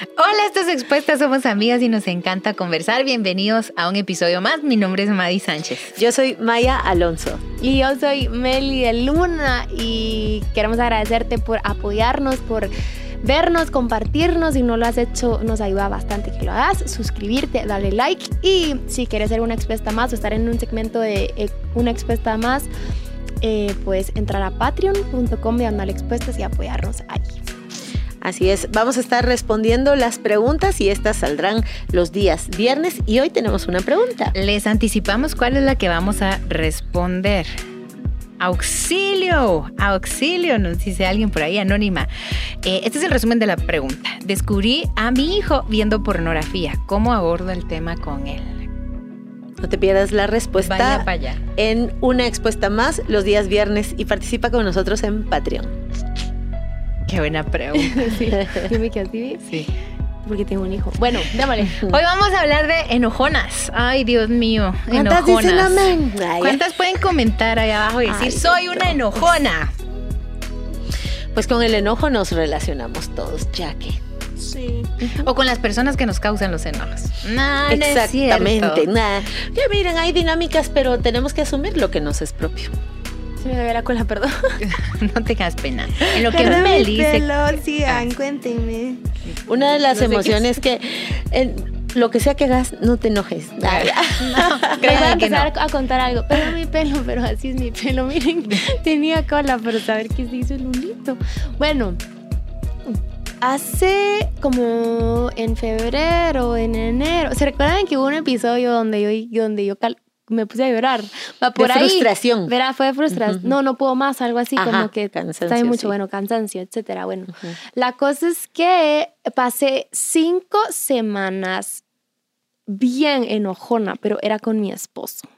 Hola, estas expuestas somos amigas y nos encanta conversar. Bienvenidos a un episodio más. Mi nombre es Madi Sánchez. Yo soy Maya Alonso. Y yo soy Meli de Luna y queremos agradecerte por apoyarnos, por vernos, compartirnos. Si no lo has hecho, nos ayuda bastante que lo hagas. Suscribirte, darle like y si quieres ser una expuesta más o estar en un segmento de eh, una expuesta más, eh, puedes entrar a patreon.com de expuestas y apoyarnos ahí. Así es, vamos a estar respondiendo las preguntas y estas saldrán los días viernes y hoy tenemos una pregunta. Les anticipamos cuál es la que vamos a responder. Auxilio, auxilio, nos dice alguien por ahí anónima. Eh, este es el resumen de la pregunta. Descubrí a mi hijo viendo pornografía. ¿Cómo abordo el tema con él? No te pierdas la respuesta vaya, vaya. en una expuesta más los días viernes y participa con nosotros en Patreon. Qué buena pregunta. sí. Dime que así. Sí. Porque tengo un hijo. Bueno, démosle. Hoy vamos a hablar de enojonas. Ay, Dios mío. ¿Cuántas enojonas. dicen amén? Ay, ¿Cuántas pueden comentar ahí abajo y decir, Ay, soy una enojona? Pues con el enojo nos relacionamos todos, ya que. Sí. O con las personas que nos causan los enojos. No, no es Exactamente. cierto. Nah. Ya miren, hay dinámicas, pero tenemos que asumir lo que nos es propio. Se me ve la cola, perdón. no tengas pena. En lo que Meli se... pelo, sigan, cuéntenme. Una de las No emociones que, en lo que sea que hagas, no te enojes. Les voy a no. empezar a contar algo. Pero mi pelo, pero así es mi pelo. Miren, tenía cola, pero saber que se hizo el lunito. Bueno, hace como en febrero, en enero. ¿Se recuerdan que hubo un episodio donde yo, donde yo cal- me puse a llorar? Va por de ahí. frustración. Verá, fue frustración. Ujú. No, no puedo más, algo así Ajá, como que cansancio, sabe mucho, sí. bueno, cansancio, etcétera. Bueno, Ujú. la cosa es que pasé cinco semanas bien enojona, pero era con mi esposo.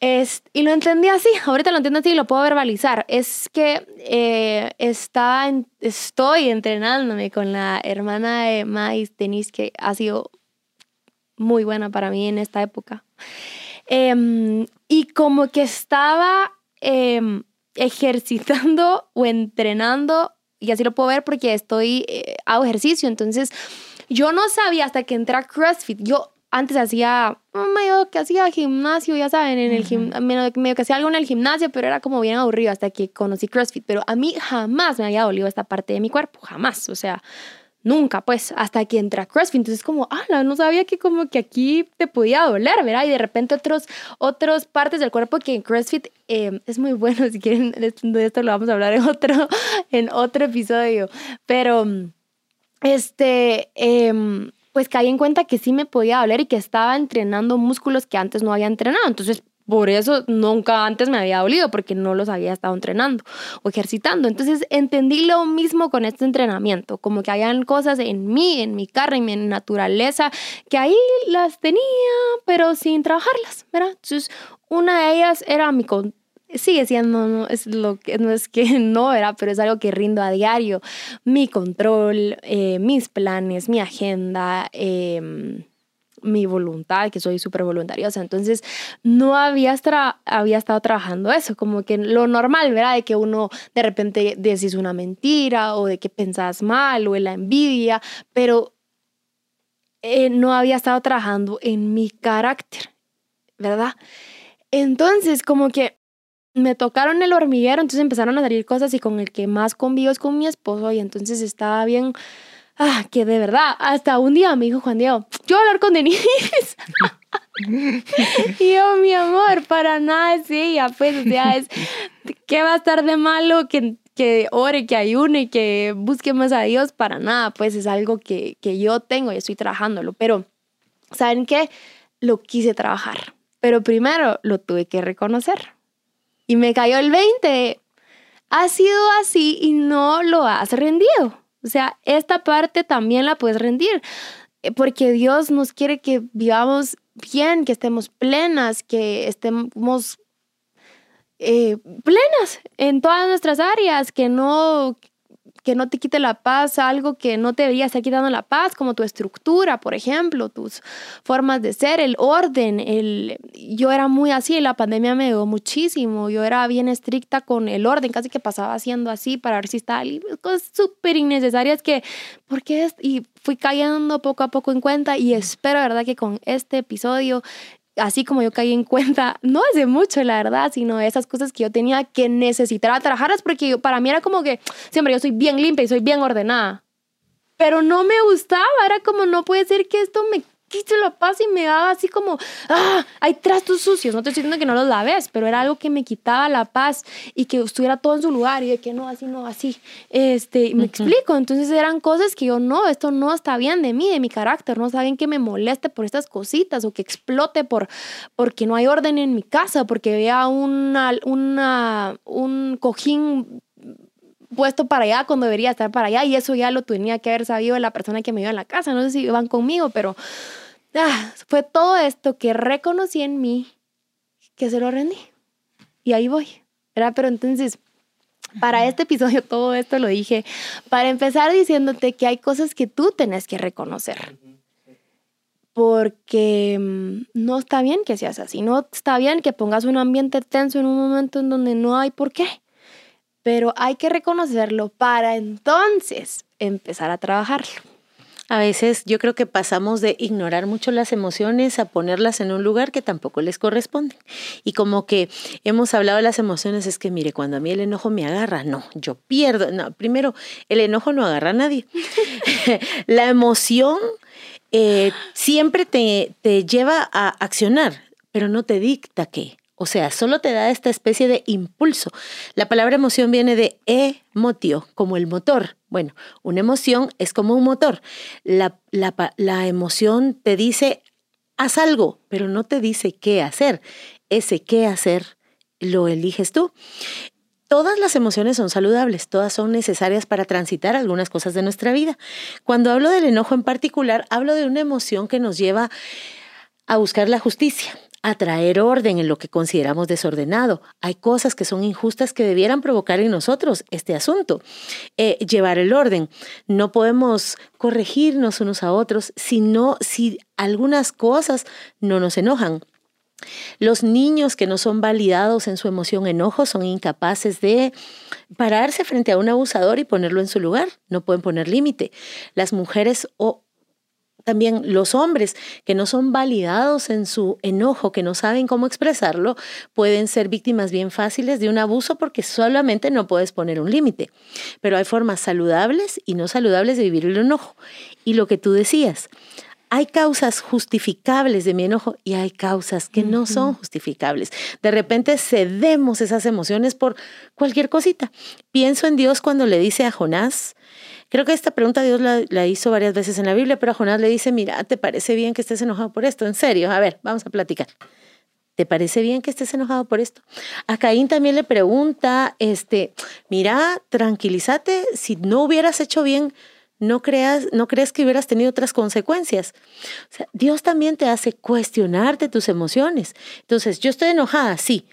Es- y lo entendí así, ahorita lo entiendo así y lo puedo verbalizar. Es que eh, estaba en- estoy entrenándome con la hermana de Mais Denise, que ha sido muy buena para mí en esta época. Em, y como que estaba em, ejercitando o entrenando, y así lo puedo ver porque estoy, eh, hago ejercicio, entonces yo no sabía hasta que entré a CrossFit, yo antes hacía, medio que hacía gimnasio, ya saben, en el gim- medio, medio que hacía algo en el gimnasio, pero era como bien aburrido hasta que conocí CrossFit, pero a mí jamás me había dolido esta parte de mi cuerpo, jamás, o sea, Nunca, pues, hasta que entré a CrossFit. Entonces, como, ah, no sabía que como que aquí te podía doler, ¿verdad? Y de repente otros, otras partes del cuerpo que en CrossFit eh, es muy bueno. Si quieren, de esto- lo vamos a hablar en otro, en otro episodio. Pero, este, em, pues caí en cuenta que sí me podía doler y que estaba entrenando músculos que antes no había entrenado. Entonces, por eso nunca antes me había dolido, porque no los había estado entrenando o ejercitando. Entonces entendí lo mismo con este entrenamiento, como que habían cosas en mí, en mi carne, en mi naturaleza, que ahí las tenía, pero sin trabajarlas, ¿verdad? Entonces una de ellas era mi... con- Sigue siendo, no es lo que no es que no era, pero es algo que rindo a diario. Mi control, eh, mis planes, mi agenda, em, mi voluntad, que soy súper voluntariosa. Entonces, no había, había estado trabajando eso, como que lo normal, ¿verdad? De que uno de repente decís una mentira o de que pensás mal o en la envidia, pero eh, no había estado trabajando en mi carácter, ¿verdad? Entonces, como que me tocaron el hormiguero, entonces empezaron a salir cosas y con el que más convivo es con mi esposo y entonces estaba bien Ah, que de verdad, hasta un día me dijo Juan Diego, yo voy a hablar con Denise. y yo, mi amor, para nada es ella, pues, o sea, es, ¿qué va a estar de malo que, que ore, que ayune, que busque más a Dios? Para nada, pues es algo que, que yo tengo y estoy trabajándolo, pero, ¿saben qué? Lo quise trabajar, pero primero lo tuve que reconocer. Y me cayó el 20. Ha sido así y no lo has rendido. O sea, esta parte también la puedes rendir, eh, porque Dios nos quiere que vivamos bien, que estemos plenas, que estemos eh, plenas en todas nuestras áreas, que no, que no te quite la paz algo que no te debería estar quitando la paz, como tu estructura, por ejemplo, tus formas de ser, el orden. El... Yo era muy así, la pandemia me dio muchísimo. Yo era bien estricta con el orden, casi que pasaba haciendo así para ver si estaba libre. Cosas súper innecesarias que, ¿por qué? Y fui cayendo poco a poco en cuenta y espero, ¿verdad?, que con este episodio así como yo caí en cuenta, no de mucho, la verdad, sino esas cosas que yo tenía que necesitar trabajarlas, porque para mí era como que, siempre yo soy bien limpia y soy bien ordenada. Pero no me gustaba, era como, no puede ser que esto me quise la paz y me daba así como, ah, hay trastos sucios. No te estoy diciendo que no los laves, pero era algo que me quitaba la paz y que estuviera todo en su lugar y de que no, así, no, así. Este, me explico. Entonces eran cosas que yo no, esto no está bien de mí, de mi carácter. No está bien que me moleste por estas cositas o que explote por, porque no hay orden en mi casa, porque vea una, una, un cojín puesto para allá cuando debería estar para allá y eso ya lo tenía que haber sabido la persona que me iba en la casa. No sé si van conmigo, pero ah, fue todo esto que reconocí en mí que se lo rendí. Y ahí voy. ¿verdad? Pero entonces, para este episodio todo esto lo dije para empezar diciéndote que hay cosas que tú tenés que reconocer. Porque mm, no está bien que seas así, no está bien que pongas un ambiente tenso en un momento en donde no hay por qué pero hay que reconocerlo para entonces empezar a trabajarlo. A veces yo creo que pasamos de ignorar mucho las emociones a ponerlas en un lugar que tampoco les corresponde. Y como que hemos hablado de las emociones, es que mire, cuando a mí el enojo me agarra, no, yo pierdo. No, primero, el enojo no agarra a nadie. la emoción eh, siempre te, te lleva a accionar, pero no te dicta qué. O sea, solo te da esta especie de impulso. La palabra emoción viene de emotio, como el motor. Bueno, una emoción es como un motor. La, la, emoción te dice, haz algo, pero no te dice qué hacer. Ese qué hacer lo eliges tú. Todas las emociones son saludables, todas son necesarias para transitar algunas cosas de nuestra vida. Cuando hablo del enojo en particular, hablo de una emoción que nos lleva a buscar la justicia, a traer orden en lo que consideramos desordenado. Hay cosas que son injustas que debieran provocar en nosotros este asunto. Eh, llevar el orden. No podemos corregirnos unos a otros sino si algunas cosas no nos enojan. Los niños que no son validados en su emoción enojo son incapaces de pararse frente a un abusador y ponerlo en su lugar. No pueden poner límite. Las mujeres o también los hombres que no son validados en su enojo, que no saben cómo expresarlo, pueden ser víctimas bien fáciles de un abuso porque solamente no puedes poner un límite. Pero hay formas saludables y no saludables de vivir el enojo. Y lo que tú decías, hay causas justificables de mi enojo y hay causas que no son justificables. De repente cedemos esas emociones por cualquier cosita. Pienso en Dios cuando le dice a Jonás, Creo que esta pregunta Dios la, hizo varias veces en la Biblia, pero a Jonás le dice, mira, ¿te parece bien que estés enojado por esto? En serio, a ver, vamos a platicar. ¿Te parece bien que estés enojado por esto? A Caín también le pregunta, este, mira, tranquilízate, si no hubieras hecho bien, no creas, no crees que hubieras tenido otras consecuencias. Dios también te hace cuestionarte tus emociones. Entonces, yo estoy enojada, sí.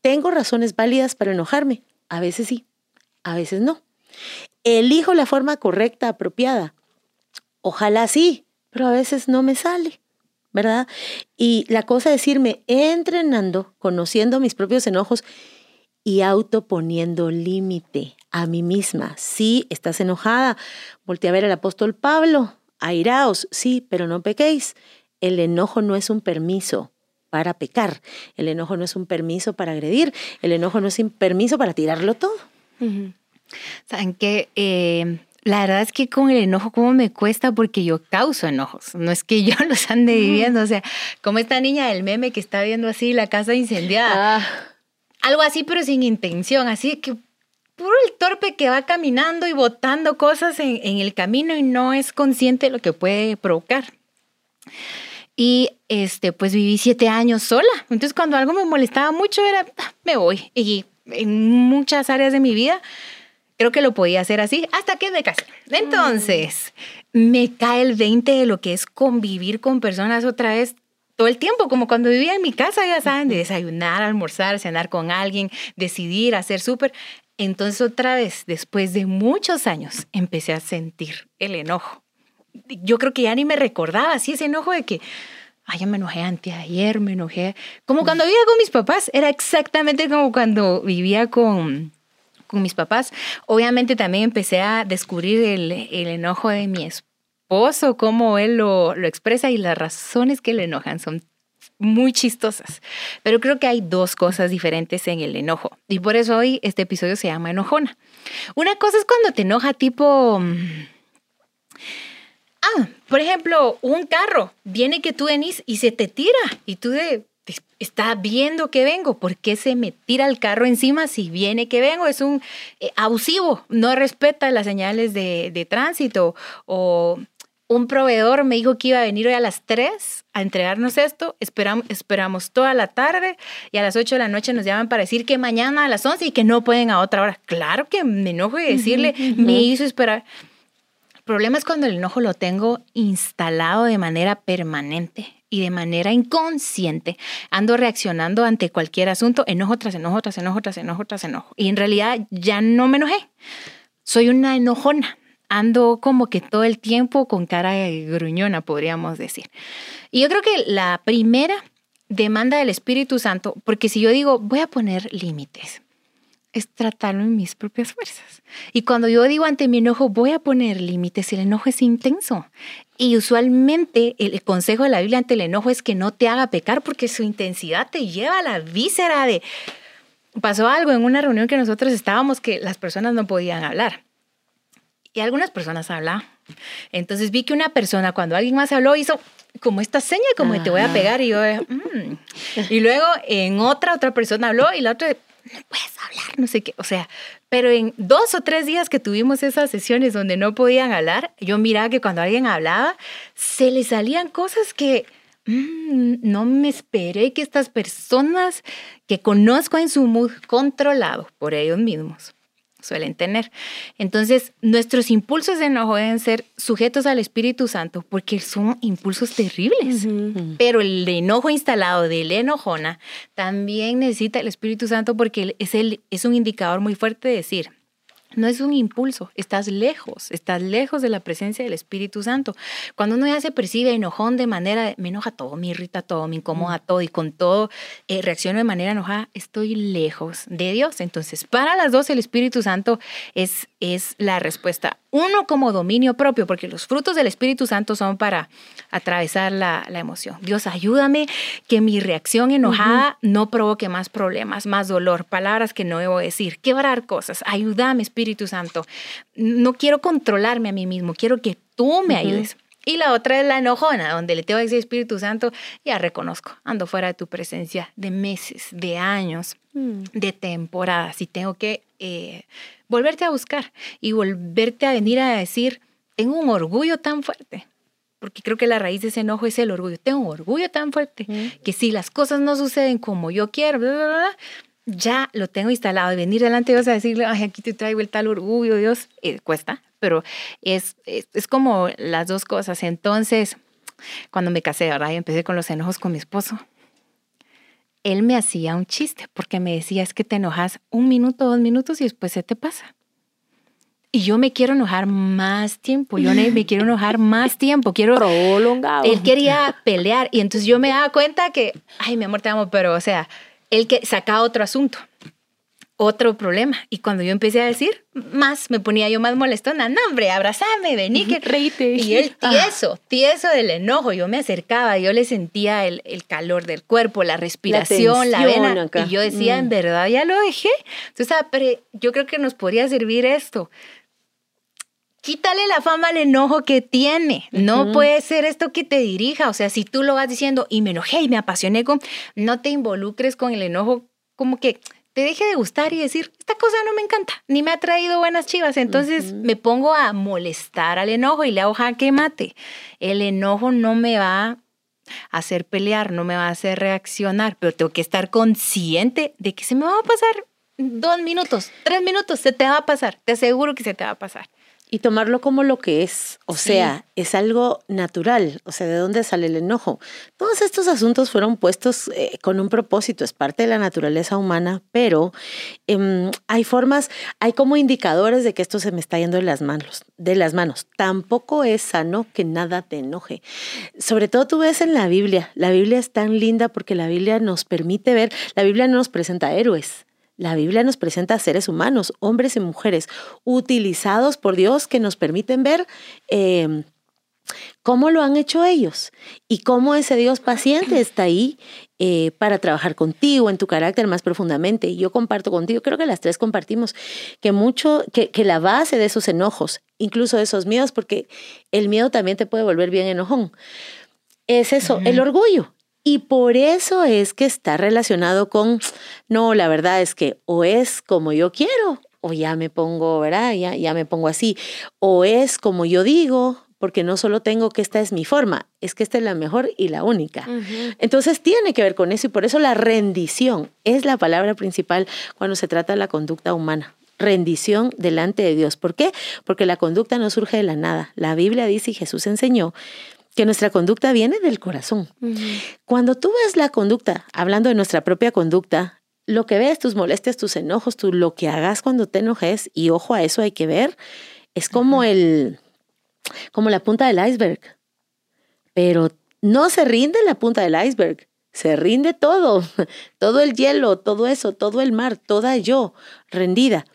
Tengo razones válidas para enojarme. A veces sí, a veces no. Elijo la forma correcta, apropiada. Ojalá sí, pero a veces no me sale, ¿verdad? Y la cosa es irme entrenando, conociendo mis propios enojos y autoponiendo límite a mí misma. Sí, estás enojada. Voltea a ver al apóstol Pablo. Airaos, sí, pero no pequéis. El enojo no es un permiso para pecar. El enojo no es un permiso para agredir. El enojo no es un permiso para tirarlo todo. Saben que eh, la verdad es que con el enojo, ¿cómo me cuesta? Porque yo causo enojos. No es que yo los ande viviendo. O sea, como esta niña del meme que está viendo así la casa incendiada. Ah. Algo así, pero sin intención. Así que puro el torpe que va caminando y botando cosas en, en el camino y no es consciente de lo que puede provocar. Y este, pues viví siete años sola. Entonces, cuando algo me molestaba mucho, era, ah, me voy. Y en muchas áreas de mi vida, creo que lo podía hacer así hasta que me casé. Entonces, me cae el 20 de lo que es convivir con personas otra vez todo el tiempo, como cuando vivía en mi casa, ya saben, de desayunar, almorzar, cenar con alguien, decidir, hacer súper. Entonces otra vez, después de muchos años, empecé a sentir el enojo. Yo creo que ya ni me recordaba así ese enojo de que, ay, ya me enojé anteayer, me enojé. Como cuando vivía con mis papás, era exactamente como cuando vivía con, con mis papás. Obviamente también empecé a descubrir el, el enojo de mi esposo, cómo él lo, lo expresa y las razones que le enojan son muy chistosas. Pero creo que hay dos cosas diferentes en el enojo. Y por eso hoy este episodio se llama enojona. Una cosa es cuando te enoja tipo... Mm, ah, por ejemplo, un carro viene que tú venís y se te tira y tú de, está viendo que vengo, ¿por qué se me tira el carro encima si viene que vengo? Es un eh, abusivo, no respeta las señales de, de tránsito o un proveedor me dijo que iba a venir hoy a las 3 a entregarnos esto, esperamos, esperamos toda la tarde y a las 8 de la noche nos llaman para decir que mañana a las 11 y que no pueden a otra hora. Claro que me enojo y decirle, me hizo esperar. El problema es cuando el enojo lo tengo instalado de manera permanente y de manera inconsciente. Ando reaccionando ante cualquier asunto, enojo tras enojo, tras enojo, tras enojo, tras enojo. Y en realidad ya no me enojé. Soy una enojona ando como que todo el tiempo con cara gruñona, podríamos decir. Y yo creo que la primera demanda del Espíritu Santo, porque si yo digo, voy a poner límites, es tratarlo en mis propias fuerzas. Y cuando yo digo ante mi enojo, voy a poner límites, el enojo es intenso. Y usualmente el consejo de la Biblia ante el enojo es que no te haga pecar porque su intensidad te lleva a la víscera de... Pasó algo en una reunión que nosotros estábamos que las personas no podían hablar y algunas personas hablan. Entonces vi que una persona, cuando alguien más habló, hizo como esta seña, como te voy a pegar, y yo, mm". y luego en otra, otra persona habló y la otra, no puedes hablar, no sé qué, o sea, pero en dos o tres días que tuvimos esas sesiones donde no podían hablar, yo miraba que cuando alguien hablaba, se le salían cosas que mm, no me esperé que estas personas que conozco en su mood controlado por ellos mismos suelen tener. Entonces, nuestros impulsos de enojo deben ser sujetos al Espíritu Santo porque son impulsos terribles. Pero el enojo instalado de la enojona también necesita el Espíritu Santo porque es, el, es un indicador muy fuerte de decir, no es un impulso, estás lejos, estás lejos de la presencia del Espíritu Santo. Cuando uno ya se percibe enojón de manera, me enoja todo, me irrita todo, me incomoda mm. todo y con todo eh, reacciono de manera enojada, estoy lejos de Dios. Entonces, para las dos el Espíritu Santo es, es la respuesta. Uno como dominio propio, porque los frutos del Espíritu Santo son para atravesar la, emoción. Dios, ayúdame que mi reacción enojada no provoque más problemas, más dolor, palabras que no debo decir, quebrar cosas. Ayúdame, Espíritu Santo. No quiero controlarme a mí mismo, quiero que tú me ayudes. Y la otra es la enojona, donde le tengo que decir Espíritu Santo, ya reconozco, ando fuera de tu presencia de meses, de años, mm. de temporadas y tengo que eh, volverte a buscar y volverte a venir a decir, tengo un orgullo tan fuerte porque creo que la raíz de ese enojo es el orgullo. Tengo un orgullo tan fuerte que si las cosas no suceden como yo quiero, ya lo tengo instalado. Y venir delante de Dios a decirle, ay, aquí te traigo el tal orgullo, Dios, eh, cuesta, pero es, es, como las dos cosas. Entonces, cuando me casé, ¿verdad? Y empecé con los enojos con mi esposo. Él me hacía un chiste porque me decía, es que te enojas un minuto, dos minutos y después se te pasa. Y yo me quiero enojar más tiempo, yo me quiero enojar más tiempo, quiero... Prolongado. Él quería pelear y entonces yo me daba cuenta que, ay, mi amor, te amo, pero o sea, él que sacaba otro asunto, otro problema. Y cuando yo empecé a decir más, me ponía yo más molestona. No, hombre, abrazame, vení, que reíte. Y él ah. tieso, tieso del enojo. Yo me acercaba, yo le sentía el, calor del cuerpo, la respiración, la, vena. Y yo decía, en mm. verdad, ya lo dejé. Entonces, ah, yo creo que nos podría servir esto quítale la fama al enojo que tiene. No puede ser esto que te dirija. O sea, si tú lo vas diciendo y me enojé y me apasioné con, no te involucres con el enojo como que te deje de gustar y decir, esta cosa no me encanta, ni me ha traído buenas chivas. Entonces me pongo a molestar al enojo y le hago jaque mate. El enojo no me va a hacer pelear, no me va a hacer reaccionar, pero tengo que estar consciente de que se me va a pasar dos minutos, tres minutos, se te va a pasar, te aseguro que se te va a pasar. Y tomarlo como lo que es, o sea, es algo natural, o sea, ¿de dónde sale el enojo? Todos estos asuntos fueron puestos eh, con un propósito, es parte de la naturaleza humana, pero em, hay formas, hay como indicadores de que esto se me está yendo de las manos, de las manos. Tampoco es sano que nada te enoje. Sobre todo tú ves en la Biblia, la Biblia es tan linda porque la Biblia nos permite ver, la Biblia no nos presenta héroes, la Biblia nos presenta a seres humanos, hombres y mujeres, utilizados por Dios que nos permiten ver em, cómo lo han hecho ellos y cómo ese Dios paciente está ahí eh, para trabajar contigo en tu carácter más profundamente. Yo comparto contigo, creo que las tres compartimos, que mucho, que, que la base de esos enojos, incluso de esos miedos, porque el miedo también te puede volver bien enojón, es eso, el orgullo. Y por eso es que está relacionado con, no, la verdad es que o es como yo quiero, o ya me pongo, ¿verdad? Ya, ya me pongo así, o es como yo digo, porque no solo tengo que esta es mi forma, es que esta es la mejor y la única. Entonces tiene que ver con eso y por eso la rendición es la palabra principal cuando se trata de la conducta humana. Rendición delante de Dios. ¿Por qué? Porque la conducta no surge de la nada. La Biblia dice y Jesús enseñó que nuestra conducta viene del corazón. Cuando tú ves la conducta, hablando de nuestra propia conducta, lo que ves, tus molestias, tus enojos, tú, lo que hagas cuando te enojes, y ojo a eso hay que ver, es como el, como la punta del iceberg. Pero no se rinde la punta del iceberg, se rinde todo, todo el hielo, todo eso, todo el mar, toda yo, rendida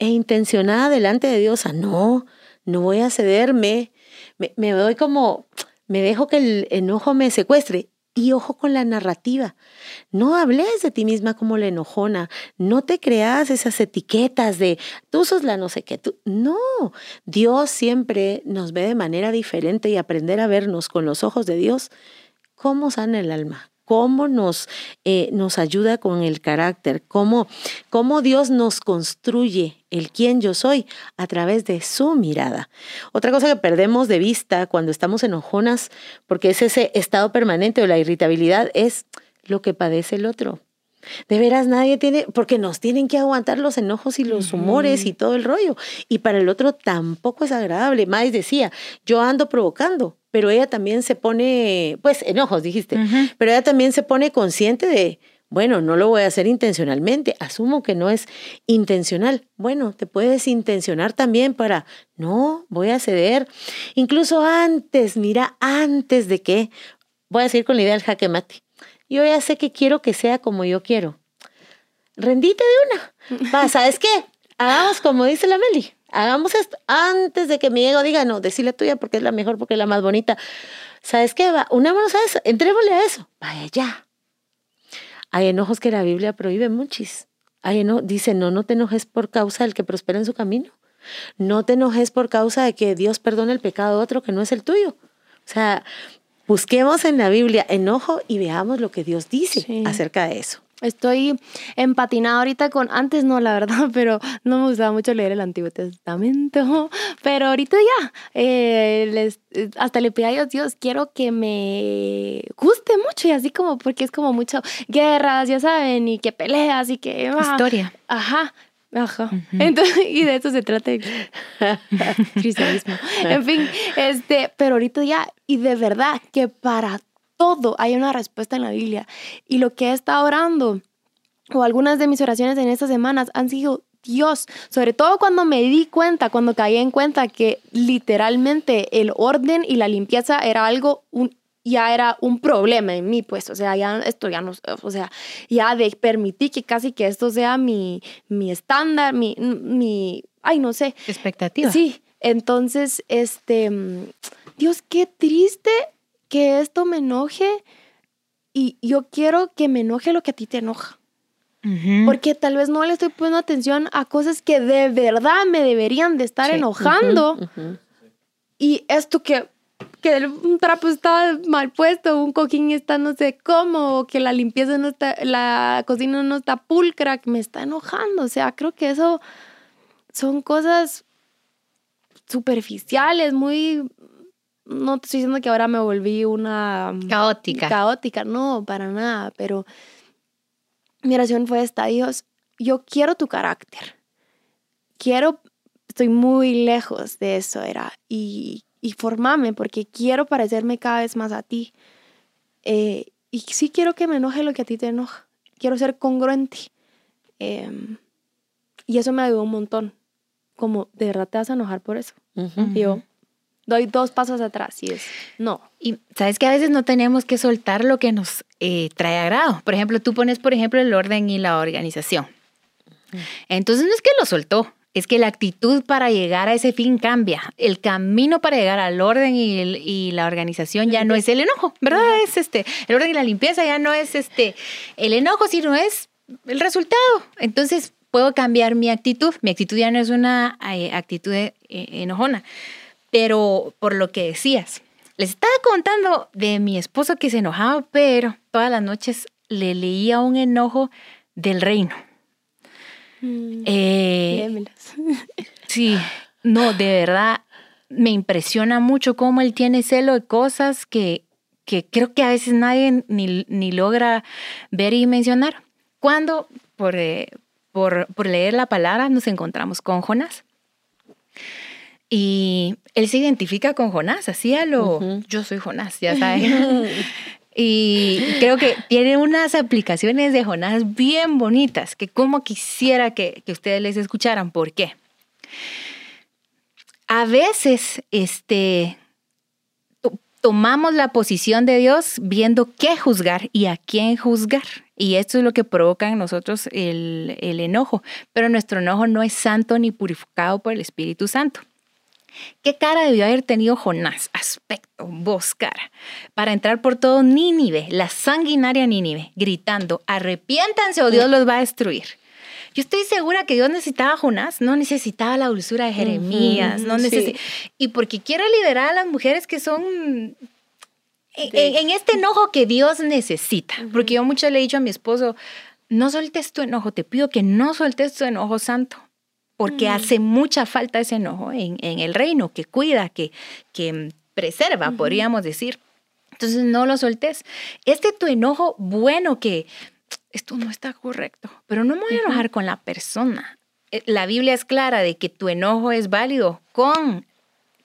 e intencionada delante de Dios. Ah, no, no voy a cederme, me, me doy como, me dejo que el enojo me secuestre. Y ojo con la narrativa. No hables de ti misma como la enojona. No te creas esas etiquetas de tú sos la no sé qué. Tú. No, Dios siempre nos ve de manera diferente y aprender a vernos con los ojos de Dios. ¿Cómo sana el alma? Cómo nos, eh, nos ayuda con el carácter, cómo, cómo Dios nos construye el quién yo soy a través de su mirada. Otra cosa que perdemos de vista cuando estamos enojonas, porque es ese estado permanente o la irritabilidad, es lo que padece el otro. De veras nadie tiene, porque nos tienen que aguantar los enojos y los humores y todo el rollo. Y para el otro tampoco es agradable. Más decía, yo ando provocando, pero ella también se pone, pues enojos dijiste, pero ella también se pone consciente de, bueno, no lo voy a hacer intencionalmente, asumo que no es intencional. Bueno, te puedes intencionar también para, no, voy a ceder. Incluso antes, mira, antes de que, voy a seguir con la idea del jaque mate yo ya sé que quiero que sea como yo quiero. Rendite de una. Va, ¿sabes qué? Hagamos como dice la Meli. Hagamos esto antes de que mi ego diga, no, decirle tuya porque es la mejor, porque es la más bonita. ¿Sabes qué? Va, unámonos a eso, entrémosle a eso. Vaya, ya. Hay enojos que la Biblia prohíbe muchis. Hay dice, no, no te enojes por causa del que prospera en su camino. No te enojes por causa de que Dios perdone el pecado de otro que no es el tuyo. O sea, Busquemos en la Biblia enojo y veamos lo que Dios dice acerca de eso. Estoy empatinada ahorita con, antes no, la verdad, pero no me gustaba mucho leer el Antiguo Testamento, pero ahorita ya, eh, hasta le pedí a Dios, Dios, quiero que me guste mucho y así como, porque es como mucho guerras, ya saben, y que peleas y que... Historia. Ajá, Ajá. Entonces, y de eso se trata el cristianismo. En fin, este, pero ahorita ya, y de verdad que para todo hay una respuesta en la Biblia. Y lo que he estado orando, o algunas de mis oraciones en estas semanas han sido Dios, sobre todo cuando me di cuenta, cuando caí en cuenta que literalmente el orden y la limpieza era algo, un, ya era un problema en mí, pues, o sea, ya esto ya no, o sea, ya de permitir que casi que esto sea mi, mi estándar, mi, mi, ay, no sé. Expectativa. Sí, entonces, este, Dios, qué triste que esto me enoje y yo quiero que me enoje lo que a ti te enoja. Porque tal vez no le estoy poniendo atención a cosas que de verdad me deberían de estar enojando. Y esto que que un trapo está mal puesto, un cojín está no sé cómo, que la limpieza no está, la cocina no está pulcra, que me está enojando. O sea, creo que eso son cosas superficiales, muy... No te estoy diciendo que ahora me volví una... Caótica. Caótica, no, para nada, pero mi oración fue esta, Dios, yo quiero tu carácter. Quiero, estoy muy lejos de eso, era. Y, y formame porque quiero parecerme cada vez más a ti. Eh, y sí quiero que me enoje lo que a ti te enoja. Quiero ser congruente. Em, y eso me ayudó un montón. Como, ¿de verdad te vas a enojar por eso? Y yo doy dos pasos atrás y es, no. Y sabes que a veces no tenemos que soltar lo que nos eh, trae agrado. Por ejemplo, tú pones, por ejemplo, el orden y la organización. Entonces no es que lo soltó, es que la actitud para llegar a ese fin cambia. El camino para llegar al orden y, la organización ya no es el enojo, ¿verdad? Es este, el orden y la limpieza ya no es este, el enojo, sino es el resultado. Entonces puedo cambiar mi actitud. Mi actitud ya no es una eh, actitud eh, enojona. Pero por lo que decías, les estaba contando de mi esposo que se enojaba, pero todas las noches le leía un enojo del reino. Mm, eh, sí, no, de verdad me impresiona mucho cómo él tiene celo de cosas que, que creo que a veces nadie ni, ni logra ver y mencionar. Cuando por, eh, por, por, leer la palabra nos encontramos con Jonás. Y él se identifica con Jonás, así a lo, yo soy Jonás, ya sabes. Y creo que tiene unas aplicaciones de Jonás bien bonitas, que como quisiera que, que ustedes les escucharan. ¿Por qué? A veces este, tomamos la posición de Dios viendo qué juzgar y a quién juzgar. Y esto es lo que provoca en nosotros el, el enojo. Pero nuestro enojo no es santo ni purificado por el Espíritu Santo. ¿Qué cara debió haber tenido Jonás? Aspecto, voz, cara. Para entrar por todo Nínive, la sanguinaria Nínive, gritando, arrepiéntanse o Dios los va a destruir. Yo estoy segura que Dios necesitaba a Jonás, no necesitaba la dulzura de Jeremías, no Y porque quiero liderar a las mujeres que son en, este enojo que Dios necesita. Porque yo mucho le he dicho a mi esposo, no soltes tu enojo, te pido que no soltes tu enojo santo porque mm. hace mucha falta ese enojo en, el reino, que cuida, que, que preserva, podríamos decir. Entonces no lo soltes. Este tu enojo bueno que esto no está correcto, pero no me voy a enojar con la persona. Eh, la Biblia es clara de que tu enojo es válido con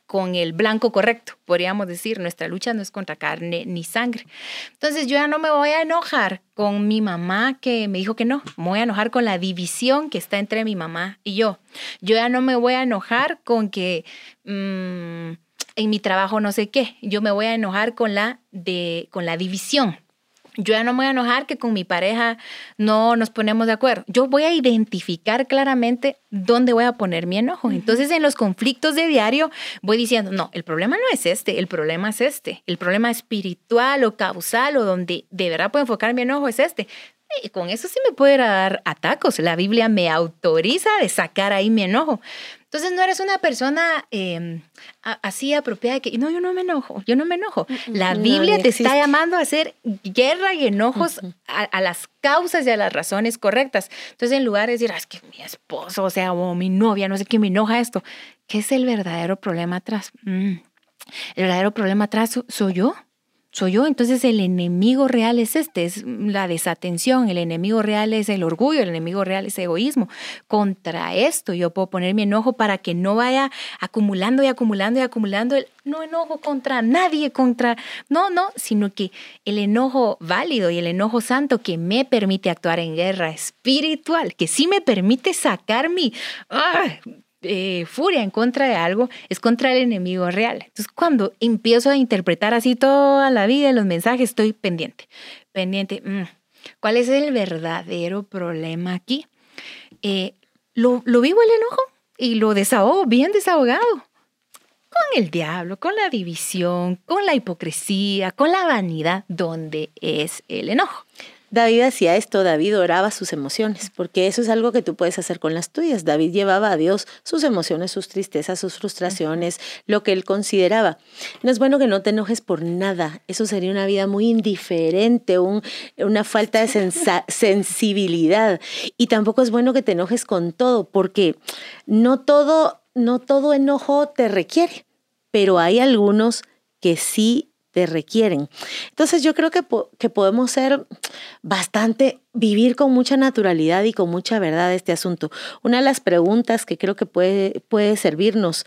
con el blanco correcto, podríamos decir. Nuestra lucha no es contra carne ni sangre. Entonces yo ya no me voy a enojar con mi mamá que me dijo que no. Me voy a enojar con la división que está entre mi mamá y yo. Yo ya no me voy a enojar con que mm, en mi trabajo no sé qué. Yo me voy a enojar con la, de, con la división yo ya no me voy a enojar que con mi pareja no nos ponemos de acuerdo. Yo voy a identificar claramente dónde voy a poner mi enojo. Entonces, en los conflictos de diario, voy diciendo, no, el problema no es este, el problema es este. El problema espiritual o causal o donde de verdad puedo enfocar mi enojo es este. Y con eso sí me puede dar atacos. La Biblia me autoriza de sacar ahí mi enojo. Entonces no eres una persona em, así apropiada que, no, yo no me enojo, yo no me enojo. La Biblia te está llamando a hacer guerra y enojos a, las causas y a las razones correctas. Entonces en lugar de decir, es que mi esposo, o sea, o mi novia, no sé qué me enoja esto, ¿qué es el verdadero problema atrás? Mm, el verdadero problema atrás soy yo soy yo. Entonces el enemigo real es este, es la desatención, el enemigo real es el orgullo, el enemigo real es egoísmo. Contra esto yo puedo poner mi enojo para que no vaya acumulando y acumulando y acumulando el no enojo contra nadie, contra, no, no, sino que el enojo válido y el enojo santo que me permite actuar en guerra espiritual, que sí me permite sacar mi, eh, furia en contra de algo es contra el enemigo real. Entonces, cuando empiezo a interpretar así toda la vida los mensajes, estoy pendiente, pendiente. Mm, ¿Cuál es el verdadero problema aquí? Eh, lo, lo vivo el enojo y lo desahogo bien desahogado con el diablo, con la división, con la hipocresía, con la vanidad, donde es el enojo. David hacía esto, David oraba sus emociones, porque eso es algo que tú puedes hacer con las tuyas. David llevaba a Dios sus emociones, sus tristezas, sus frustraciones, lo que él consideraba. No es bueno que no te enojes por nada, eso sería una vida muy indiferente, una falta de sensibilidad. Y tampoco es bueno que te enojes con todo, porque no todo, no todo enojo te requiere, pero hay algunos que sí te requieren. Entonces yo creo que, que podemos ser bastante, vivir con mucha naturalidad y con mucha verdad este asunto. Una de las preguntas que creo que puede, puede servirnos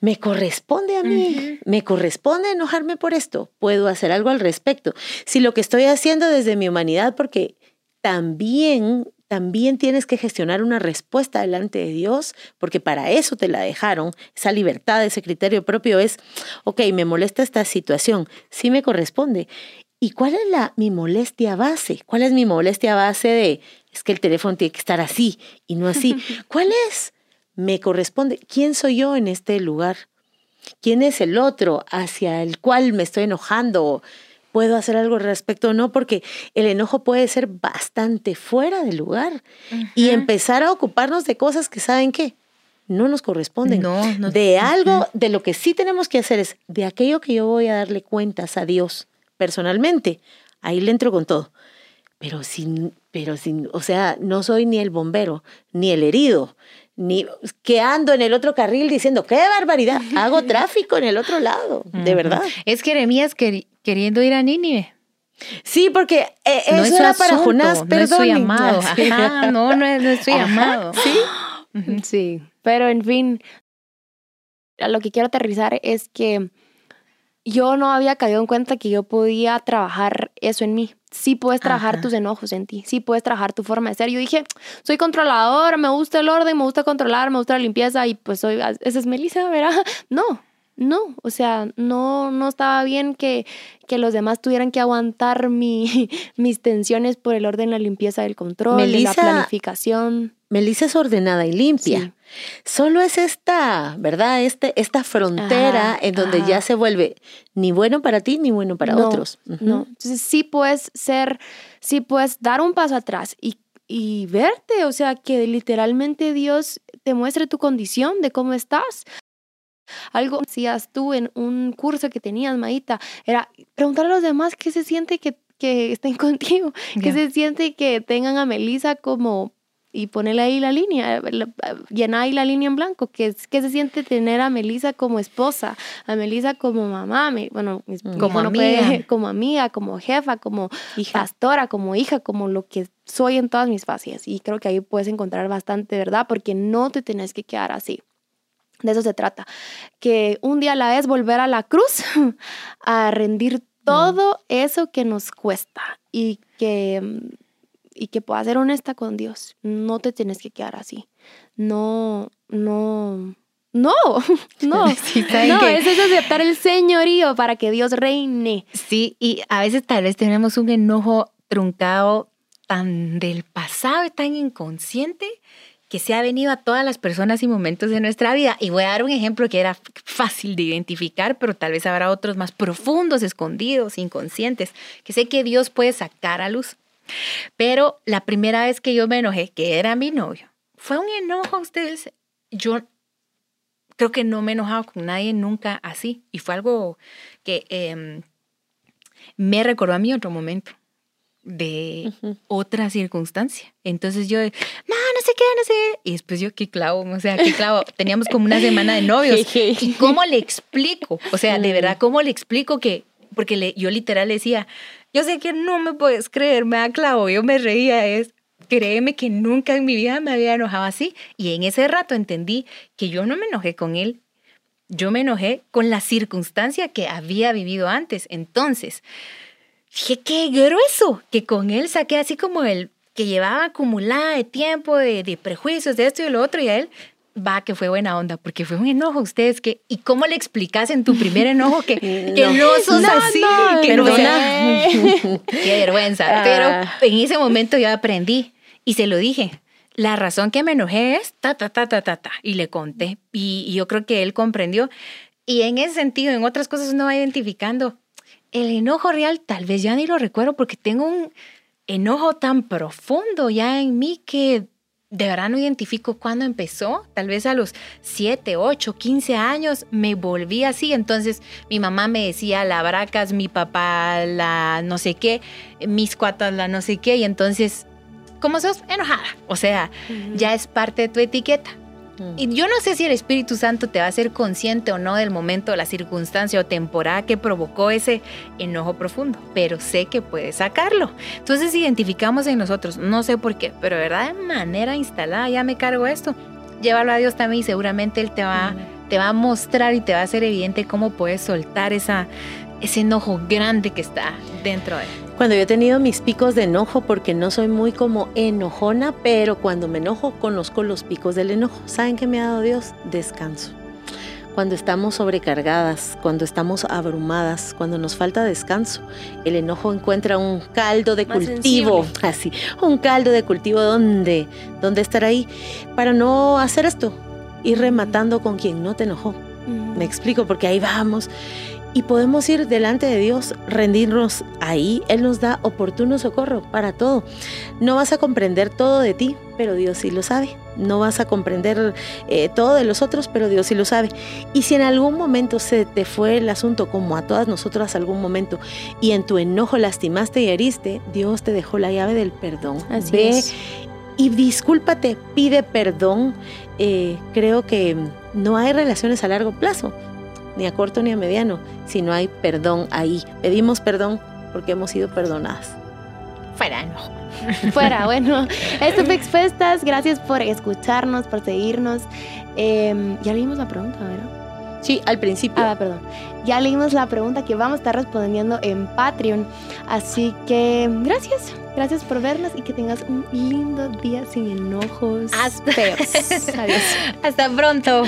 ¿Me corresponde a mí? ¿Me corresponde enojarme por esto? ¿Puedo hacer algo al respecto? Si lo que estoy haciendo desde mi humanidad, porque también, también tienes que gestionar una respuesta delante de Dios, porque para eso te la dejaron, esa libertad, ese criterio propio es, ok, me molesta esta situación, sí me corresponde. ¿Y cuál es la, mi molestia base? ¿Cuál es mi molestia base de, es que el teléfono tiene que estar así y no así? ¿Cuál es? me corresponde. ¿Quién soy yo en este lugar? ¿Quién es el otro hacia el cual me estoy enojando? ¿Puedo hacer algo al respecto o no? Porque el enojo puede ser bastante fuera de lugar y empezar a ocuparnos de cosas que saben que no nos corresponden. No, no. De algo, de lo que sí tenemos que hacer es de aquello que yo voy a darle cuentas a Dios personalmente. Ahí le entro con todo. Pero sin, pero sin, o sea, no soy ni el bombero, ni el herido, ni que ando en el otro carril diciendo, qué barbaridad, hago tráfico en el otro lado, de verdad. Es Jeremías queriendo ir a Nínive. Sí, porque eh, eso es era para Jonás, perdón. No es su llamado. no, no es, no es su llamado. Sí. Sí, pero en fin, lo que quiero aterrizar es que yo no había caído en cuenta que yo podía trabajar eso en mí sí puedes trabajar tus enojos en ti, sí puedes trabajar tu forma de ser. Yo dije, soy controladora, me gusta el orden, me gusta controlar, me gusta la limpieza y pues soy, esa es Melissa, ¿verdad? No, no, o sea, no, no estaba bien que, que los demás tuvieran que aguantar mi, mis tensiones por el orden, la limpieza, el control, la planificación. Melissa es ordenada y limpia. Solo es esta, ¿verdad? Este, esta frontera en donde ya se vuelve ni bueno para ti ni bueno para otros. No, entonces sí puedes ser, sí puedes dar un paso atrás y, y verte, o sea, que literalmente Dios te muestre tu condición de cómo estás. Algo hacías tú en un curso que tenías, Maíta, era preguntar a los demás qué se siente que, que estén contigo, qué se siente que tengan a Melissa como y ponele ahí la línea, llena ahí la línea en blanco, que, que se siente tener a Melisa como esposa, a Melisa como mamá, bueno, como amiga. como amiga, como jefa, como pastora, como hija, como lo que soy en todas mis fases. Y creo que ahí puedes encontrar bastante verdad, porque no te tenés que quedar así. De eso se trata. Que un día a la vez volver a la cruz, a rendir todo eso que nos cuesta y que y que puedas ser honesta con Dios. No te tienes que quedar así. No, no, no, no. no, eso es aceptar el señorío para que Dios reine. Sí, y a veces tal vez tenemos un enojo truncado tan del pasado y tan inconsciente que se ha venido a todas las personas y momentos de nuestra vida. Y voy a dar un ejemplo que era fácil de identificar, pero tal vez habrá otros más profundos, escondidos, inconscientes, que sé que Dios puede sacar a luz. Pero la primera vez que yo me enojé, que era mi novio, fue un enojo a ustedes. Yo creo que no me he enojado con nadie nunca así. Y fue algo que em, me recordó a mí otro momento de otra circunstancia. Entonces yo, no, no sé qué, no sé. Y después yo, qué clavo, o sea, qué clavo. Teníamos como una semana de novios. ¿Y cómo le explico? O sea, de verdad, ¿cómo le explico que, porque le, yo literal le decía, yo sé que no me puedes creer, me da yo me reía, es, créeme que nunca en mi vida me había enojado así. Y en ese rato entendí que yo no me enojé con él, yo me enojé con la circunstancia que había vivido antes. Entonces, dije, qué grueso, que con él saqué así como el que llevaba acumulada de tiempo, de, de prejuicios, de esto y de lo otro, y a él va, que fue buena onda, porque fue un enojo ustedes que, ¿y cómo le explicas en tu primer enojo que, que no, sos así? que no, Qué vergüenza. Pero ah. en ese momento yo aprendí y se lo dije. La razón que me enojé es ta, ta, ta, ta, ta, ta. Y le conté. Y, y yo creo que él comprendió. Y en ese sentido, en otras cosas uno va identificando. El enojo real tal vez ya ni lo recuerdo porque tengo un enojo tan profundo ya en mí que de verdad no identifico cuándo empezó, tal vez a los 7, 8, 15 años me volví así, entonces mi mamá me decía la bracas, mi papá la no sé qué, mis cuatas la no sé qué, y entonces, ¿cómo sos? Enojada, o sea, ya es parte de tu etiqueta. Y yo no sé si el Espíritu Santo te va a hacer consciente o no del momento, la circunstancia o temporada que provocó ese enojo profundo, pero sé que puedes sacarlo. Entonces identificamos en nosotros, no sé por qué, pero de verdad de manera instalada, ya me cargo esto. Llévalo a Dios también y seguramente Él te va, te va a mostrar y te va a hacer evidente cómo puedes soltar esa, ese enojo grande que está dentro de él. Cuando yo he tenido mis picos de enojo, porque no soy muy como enojona, pero cuando me enojo conozco los picos del enojo. ¿Saben qué me ha dado Dios? Descanso. Cuando estamos sobrecargadas, cuando estamos abrumadas, cuando nos falta descanso, el enojo encuentra un caldo de cultivo, así, un caldo de cultivo donde, donde estar ahí para no hacer esto, ir rematando con quien no te enojó. Me explico, porque ahí vamos y podemos ir delante de Dios, rendirnos ahí. Él nos da oportuno socorro para todo. No vas a comprender todo de ti, pero Dios sí lo sabe. No vas a comprender eh, todo de los otros, pero Dios sí lo sabe. Y si en algún momento se te fue el asunto, como a todas nosotras algún momento, y en tu enojo lastimaste y heriste, Dios te dejó la llave del perdón. Así Ve es. y discúlpate, pide perdón. Eh, creo que no hay relaciones a largo plazo ni a corto ni a mediano, si no hay perdón ahí. Pedimos perdón porque hemos sido perdonadas. Fuera enojo. Fuera, bueno. Esto fue Expuestas. Gracias por escucharnos, por seguirnos. Em, ya leímos la pregunta, ¿verdad? Sí, al principio. Ah, perdón. Ya leímos la pregunta que vamos a estar respondiendo en Patreon. Así que gracias. Gracias por vernos y que tengas un lindo día sin enojos Hasta-. Adiós. Hasta pronto.